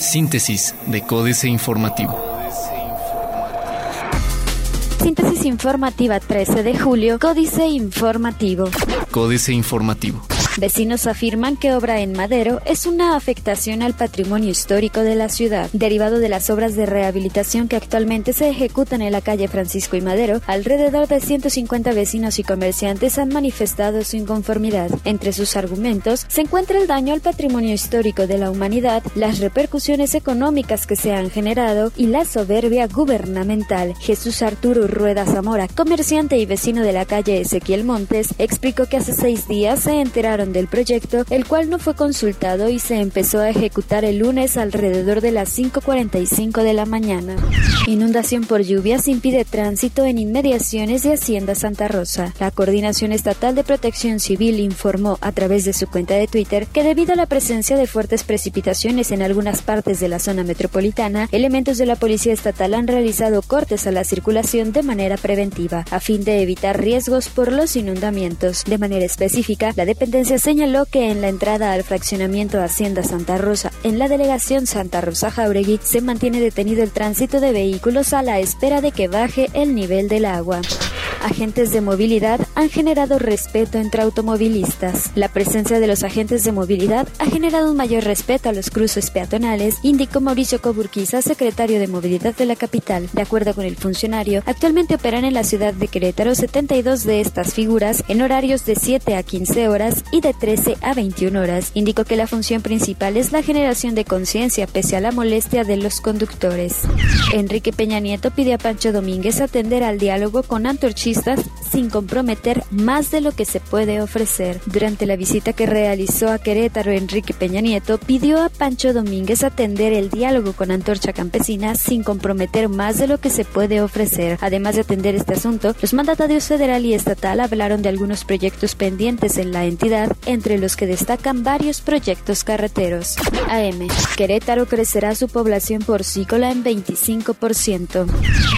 Síntesis de Códice Informativo. Síntesis informativa 13 de julio, Códice Informativo. Códice Informativo. Vecinos afirman que obra en Madero es una afectación al patrimonio histórico de la ciudad. Derivado de las obras de rehabilitación que actualmente se ejecutan en la calle Francisco y Madero, alrededor de 150 vecinos y comerciantes han manifestado su inconformidad. Entre sus argumentos se encuentra el daño al patrimonio histórico de la humanidad, las repercusiones económicas que se han generado y la soberbia gubernamental. Jesús Arturo Rueda Zamora, comerciante y vecino de la calle Ezequiel Montes, explicó que hace seis días se enteraron del proyecto, el cual no fue consultado y se empezó a ejecutar el lunes alrededor de las 5.45 de la mañana. Inundación por lluvias impide tránsito en inmediaciones de Hacienda Santa Rosa. La Coordinación Estatal de Protección Civil informó a través de su cuenta de Twitter que debido a la presencia de fuertes precipitaciones en algunas partes de la zona metropolitana, elementos de la Policía Estatal han realizado cortes a la circulación de manera preventiva, a fin de evitar riesgos por los inundamientos. De manera específica, la dependencia señaló que en la entrada al fraccionamiento Hacienda Santa Rosa, en la delegación Santa Rosa Jauregui, se mantiene detenido el tránsito de vehículos a la espera de que baje el nivel del agua agentes de movilidad han generado respeto entre automovilistas. La presencia de los agentes de movilidad ha generado un mayor respeto a los cruces peatonales, indicó Mauricio Coburquiza, secretario de Movilidad de la capital. De acuerdo con el funcionario, actualmente operan en la ciudad de Querétaro 72 de estas figuras en horarios de 7 a 15 horas y de 13 a 21 horas. Indicó que la función principal es la generación de conciencia pese a la molestia de los conductores. Enrique Peña Nieto pide a Pancho Domínguez atender al diálogo con Antorchi sin comprometer más de lo que se puede ofrecer. Durante la visita que realizó a Querétaro, Enrique Peña Nieto pidió a Pancho Domínguez atender el diálogo con Antorcha Campesina sin comprometer más de lo que se puede ofrecer. Además de atender este asunto, los mandatarios federal y estatal hablaron de algunos proyectos pendientes en la entidad, entre los que destacan varios proyectos carreteros. AM. Querétaro crecerá su población porcícola en 25%.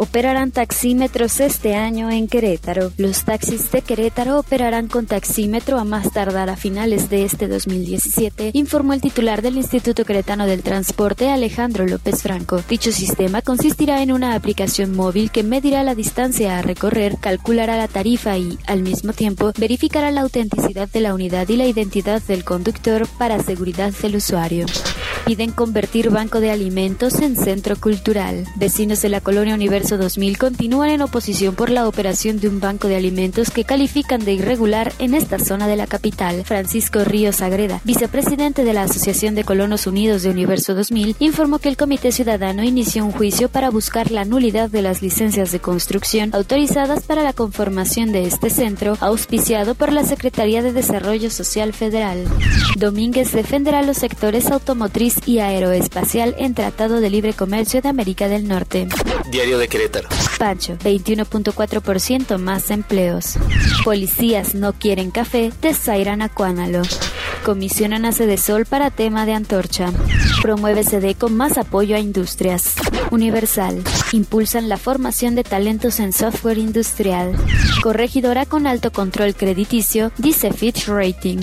Operarán taxímetros este año en Querétaro. Los taxis de Querétaro operarán con taxímetro a más tardar a finales de este 2017, informó el titular del Instituto Queretano del Transporte, Alejandro López Franco. Dicho sistema consistirá en una aplicación móvil que medirá la distancia a recorrer, calculará la tarifa y, al mismo tiempo, verificará la autenticidad de la unidad y la identidad del conductor para seguridad del usuario. Piden convertir Banco de Alimentos en centro cultural. Vecinos de la colonia Universo 2000 continúan en oposición por la operación de un banco de alimentos que califican de irregular en esta zona de la capital. Francisco Ríos Agreda, vicepresidente de la Asociación de Colonos Unidos de Universo 2000, informó que el Comité Ciudadano inició un juicio para buscar la nulidad de las licencias de construcción autorizadas para la conformación de este centro, auspiciado por la Secretaría de Desarrollo Social Federal. Domínguez defenderá los sectores automotriz y aeroespacial en Tratado de Libre Comercio de América del Norte. Diario de Querétaro. Pancho, 21.4% más empleos. Policías no quieren café de Zaira Acuánalo. Comisionan a Sol para tema de antorcha. Promueve con más apoyo a industrias. Universal. Impulsan la formación de talentos en software industrial. Corregidora con alto control crediticio, dice Fitch Rating.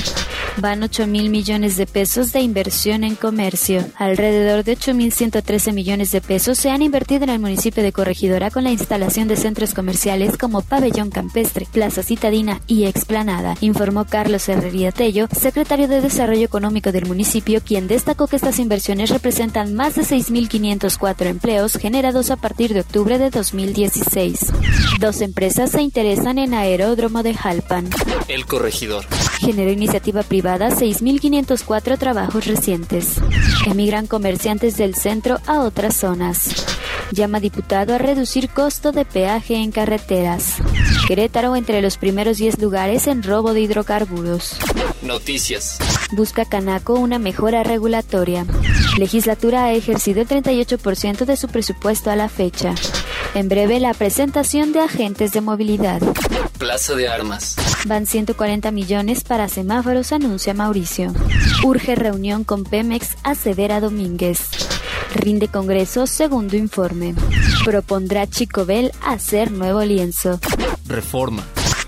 Van 8 mil millones de pesos de inversión en comercio. Alrededor de 8.113 millones de pesos se han invertido en el municipio de Corregidora con la instalación de centros comerciales como Pabellón Campestre, Plaza Citadina y Explanada, informó Carlos Herrería Tello, secretario de Desarrollo Económico del municipio, quien destacó que estas inversiones representan más de 6.504 empleos generados a partir de octubre de 2016. Dos empresas se interesan en aeródromo de Jalpan. El corregidor. Generó iniciativa privada 6.504 trabajos recientes. Emigran comerciantes del centro a otras zonas. Llama diputado a reducir costo de peaje en carreteras. Querétaro entre los primeros 10 lugares en robo de hidrocarburos. Noticias. Busca Canaco una mejora regulatoria. Legislatura ha ejercido el 38% de su presupuesto a la fecha. En breve la presentación de agentes de movilidad. Plaza de Armas. Van 140 millones para semáforos, anuncia Mauricio. Urge reunión con Pemex, asevera Domínguez. Rinde Congreso, segundo informe. Propondrá Chicobel hacer nuevo lienzo. Reforma.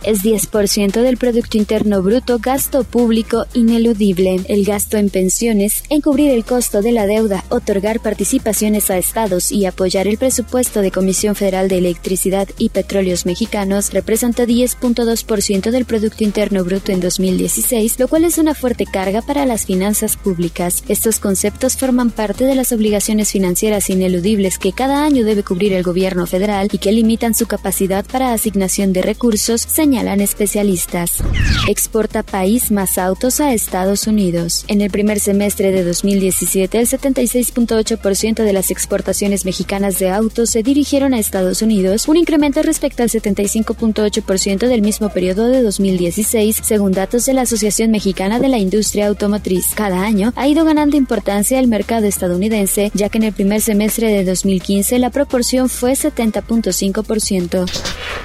Es 10% del Producto Interno Bruto gasto público ineludible. El gasto en pensiones, en cubrir el costo de la deuda, otorgar participaciones a estados y apoyar el presupuesto de Comisión Federal de Electricidad y Petróleos Mexicanos representa 10.2% del Producto Interno Bruto en 2016, lo cual es una fuerte carga para las finanzas públicas. Estos conceptos forman parte de las obligaciones financieras ineludibles que cada año debe cubrir el gobierno federal y que limitan su capacidad para asignación de recursos, señalan especialistas. Exporta país más autos a Estados Unidos. En el primer semestre de 2017, el 76.8% de las exportaciones mexicanas de autos se dirigieron a Estados Unidos, un incremento respecto al 75.8% del mismo periodo de 2016, según datos de la Asociación Mexicana de la Industria Automotriz. Cada año ha ido ganando importancia el mercado estadounidense, ya que en el primer semestre de 2015 la proporción fue 70.5%.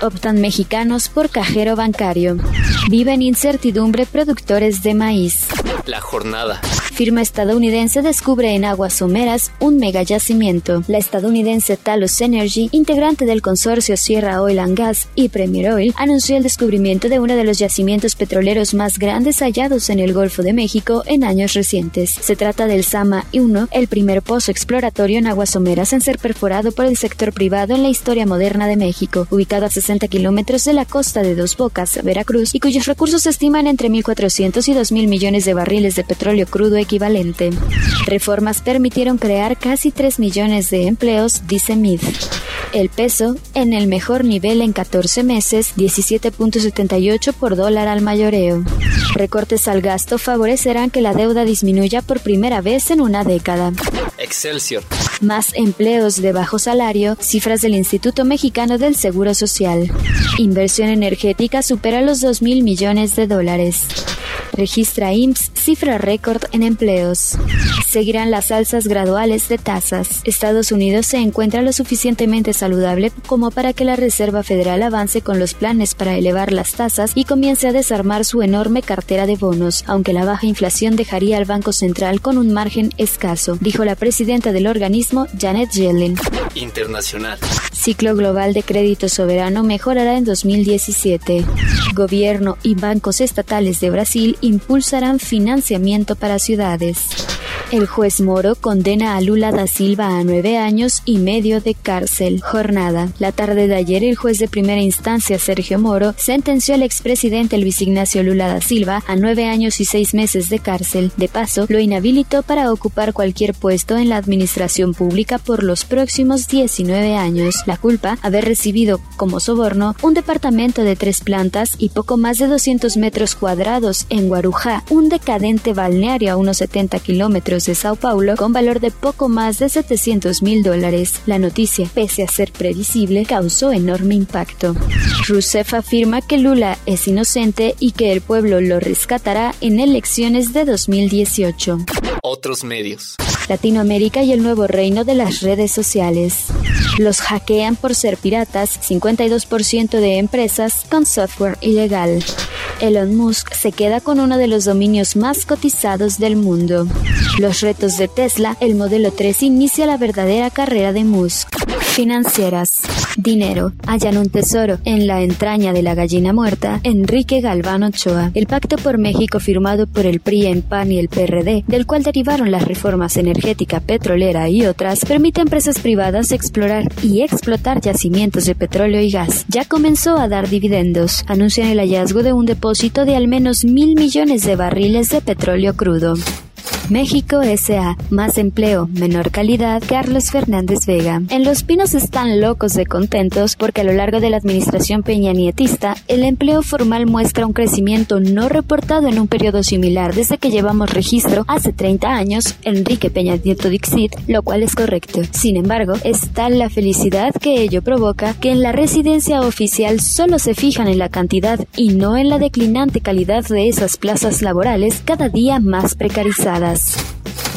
Optan mexicanos por cajero bancario. Viven incertidumbre productores de maíz. La jornada firma estadounidense descubre en aguas someras un mega yacimiento. La estadounidense Talos Energy, integrante del consorcio Sierra Oil and Gas y Premier Oil, anunció el descubrimiento de uno de los yacimientos petroleros más grandes hallados en el Golfo de México en años recientes. Se trata del Sama 1, el primer pozo exploratorio en aguas someras en ser perforado por el sector privado en la historia moderna de México, ubicado a 60 kilómetros de la costa de Dos Bocas, Veracruz, y cuyos recursos se estiman entre 1.400 y 2.000 millones de barriles de petróleo crudo equivalente. Reformas permitieron crear casi 3 millones de empleos, dice MID. El peso, en el mejor nivel en 14 meses, 17.78 por dólar al mayoreo. Recortes al gasto favorecerán que la deuda disminuya por primera vez en una década. Excelsior. Más empleos de bajo salario, cifras del Instituto Mexicano del Seguro Social. Inversión energética supera los 2 mil millones de dólares. Registra IMSS cifra récord en empleos. Seguirán las alzas graduales de tasas. Estados Unidos se encuentra lo suficientemente saludable como para que la Reserva Federal avance con los planes para elevar las tasas y comience a desarmar su enorme cartera de bonos, aunque la baja inflación dejaría al Banco Central con un margen escaso, dijo la presidenta del organismo, Janet Yellen. Internacional. Ciclo global de crédito soberano mejorará en 2017. Gobierno y bancos estatales de Brasil impulsarán financiamiento para ciudades. El juez Moro condena a Lula da Silva a nueve años y medio de cárcel. Jornada. La tarde de ayer, el juez de primera instancia, Sergio Moro, sentenció al expresidente Luis Ignacio Lula da Silva a nueve años y seis meses de cárcel. De paso, lo inhabilitó para ocupar cualquier puesto en la administración pública por los próximos 19 años. La culpa, haber recibido como soborno un departamento de tres plantas y poco más de 200 metros cuadrados en Guarujá, un decadente balneario a unos 70 kilómetros de Sao Paulo con valor de poco más de 700 mil dólares. La noticia, pese a ser previsible, causó enorme impacto. Rousseff afirma que Lula es inocente y que el pueblo lo rescatará en elecciones de 2018. Otros medios. Latinoamérica y el nuevo reino de las redes sociales. Los hackean por ser piratas 52% de empresas con software ilegal. Elon Musk se queda con uno de los dominios más cotizados del mundo. Los retos de Tesla, el modelo 3 inicia la verdadera carrera de Musk. Financieras. Dinero. Hallan un tesoro. En la entraña de la gallina muerta, Enrique Galván Ochoa. El pacto por México firmado por el PRI, en PAN y el PRD, del cual derivaron las reformas energética, petrolera y otras, permite a empresas privadas explorar y explotar yacimientos de petróleo y gas. Ya comenzó a dar dividendos. Anuncian el hallazgo de un depósito de al menos mil millones de barriles de petróleo crudo. México S.A. Más empleo, menor calidad. Carlos Fernández Vega. En Los Pinos están locos de contentos porque a lo largo de la administración peñanietista, el empleo formal muestra un crecimiento no reportado en un periodo similar desde que llevamos registro hace 30 años, Enrique Peña Nieto Dixit, lo cual es correcto. Sin embargo, es tal la felicidad que ello provoca que en la residencia oficial solo se fijan en la cantidad y no en la declinante calidad de esas plazas laborales cada día más precarizadas.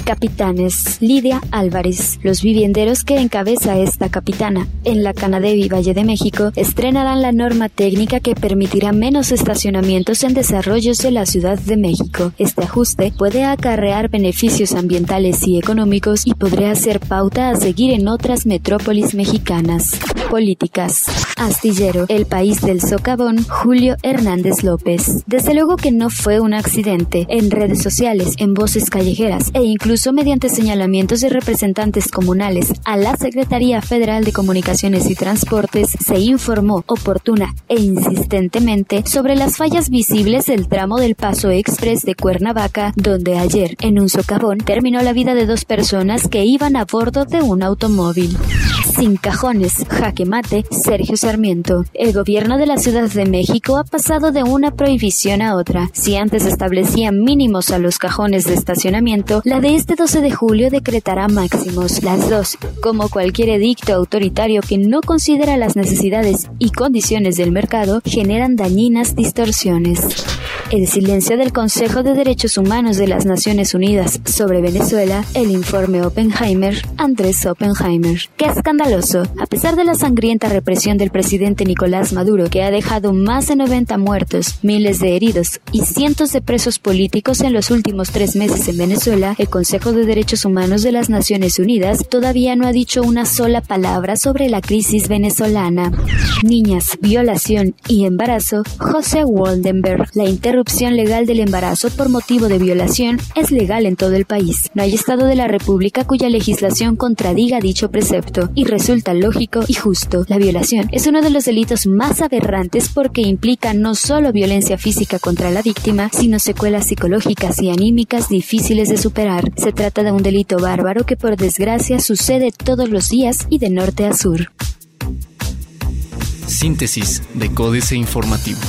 Capitanes. Lidia Álvarez. Los vivienderos que encabeza esta capitana en la Canadevi Valle de México estrenarán la norma técnica que permitirá menos estacionamientos en desarrollos de la Ciudad de México. Este ajuste puede acarrear beneficios ambientales y económicos y podría ser pauta a seguir en otras metrópolis mexicanas. Políticas. Astillero, el país del socavón, Julio Hernández López. Desde luego que no fue un accidente. En redes sociales, en voces callejeras e incluso mediante señalamientos de representantes comunales a la Secretaría Federal de Comunicaciones y Transportes se informó oportuna e insistentemente sobre las fallas visibles del tramo del Paso Express de Cuernavaca, donde ayer, en un socavón, terminó la vida de dos personas que iban a bordo de un automóvil. Sin cajones, jaque mate, Sergio Sarmiento. El gobierno de la Ciudad de México ha pasado de una prohibición a otra. Si antes establecía mínimos a los cajones de estacionamiento, la de este 12 de julio decretará máximos. Las dos, como cualquier edicto autoritario que no considera las necesidades y condiciones del mercado, generan dañinas distorsiones. El silencio del Consejo de Derechos Humanos de las Naciones Unidas sobre Venezuela, el informe Oppenheimer, Andrés Oppenheimer. ¡Qué escandaloso! A pesar de la sangrienta represión del presidente Nicolás Maduro, que ha dejado más de 90 muertos, miles de heridos y cientos de presos políticos en los últimos tres meses en Venezuela, el Consejo de Derechos Humanos de las Naciones Unidas todavía no ha dicho una sola palabra sobre la crisis venezolana. Niñas, violación y embarazo, José Waldenberg, la interrupción legal del embarazo por motivo de violación es legal en todo el país. No hay estado de la República cuya legislación contradiga dicho precepto y resulta lógico y justo. La violación es uno de los delitos más aberrantes porque implica no solo violencia física contra la víctima, sino secuelas psicológicas y anímicas difíciles de superar. Se trata de un delito bárbaro que por desgracia sucede todos los días y de norte a sur. Síntesis de Códice Informativo.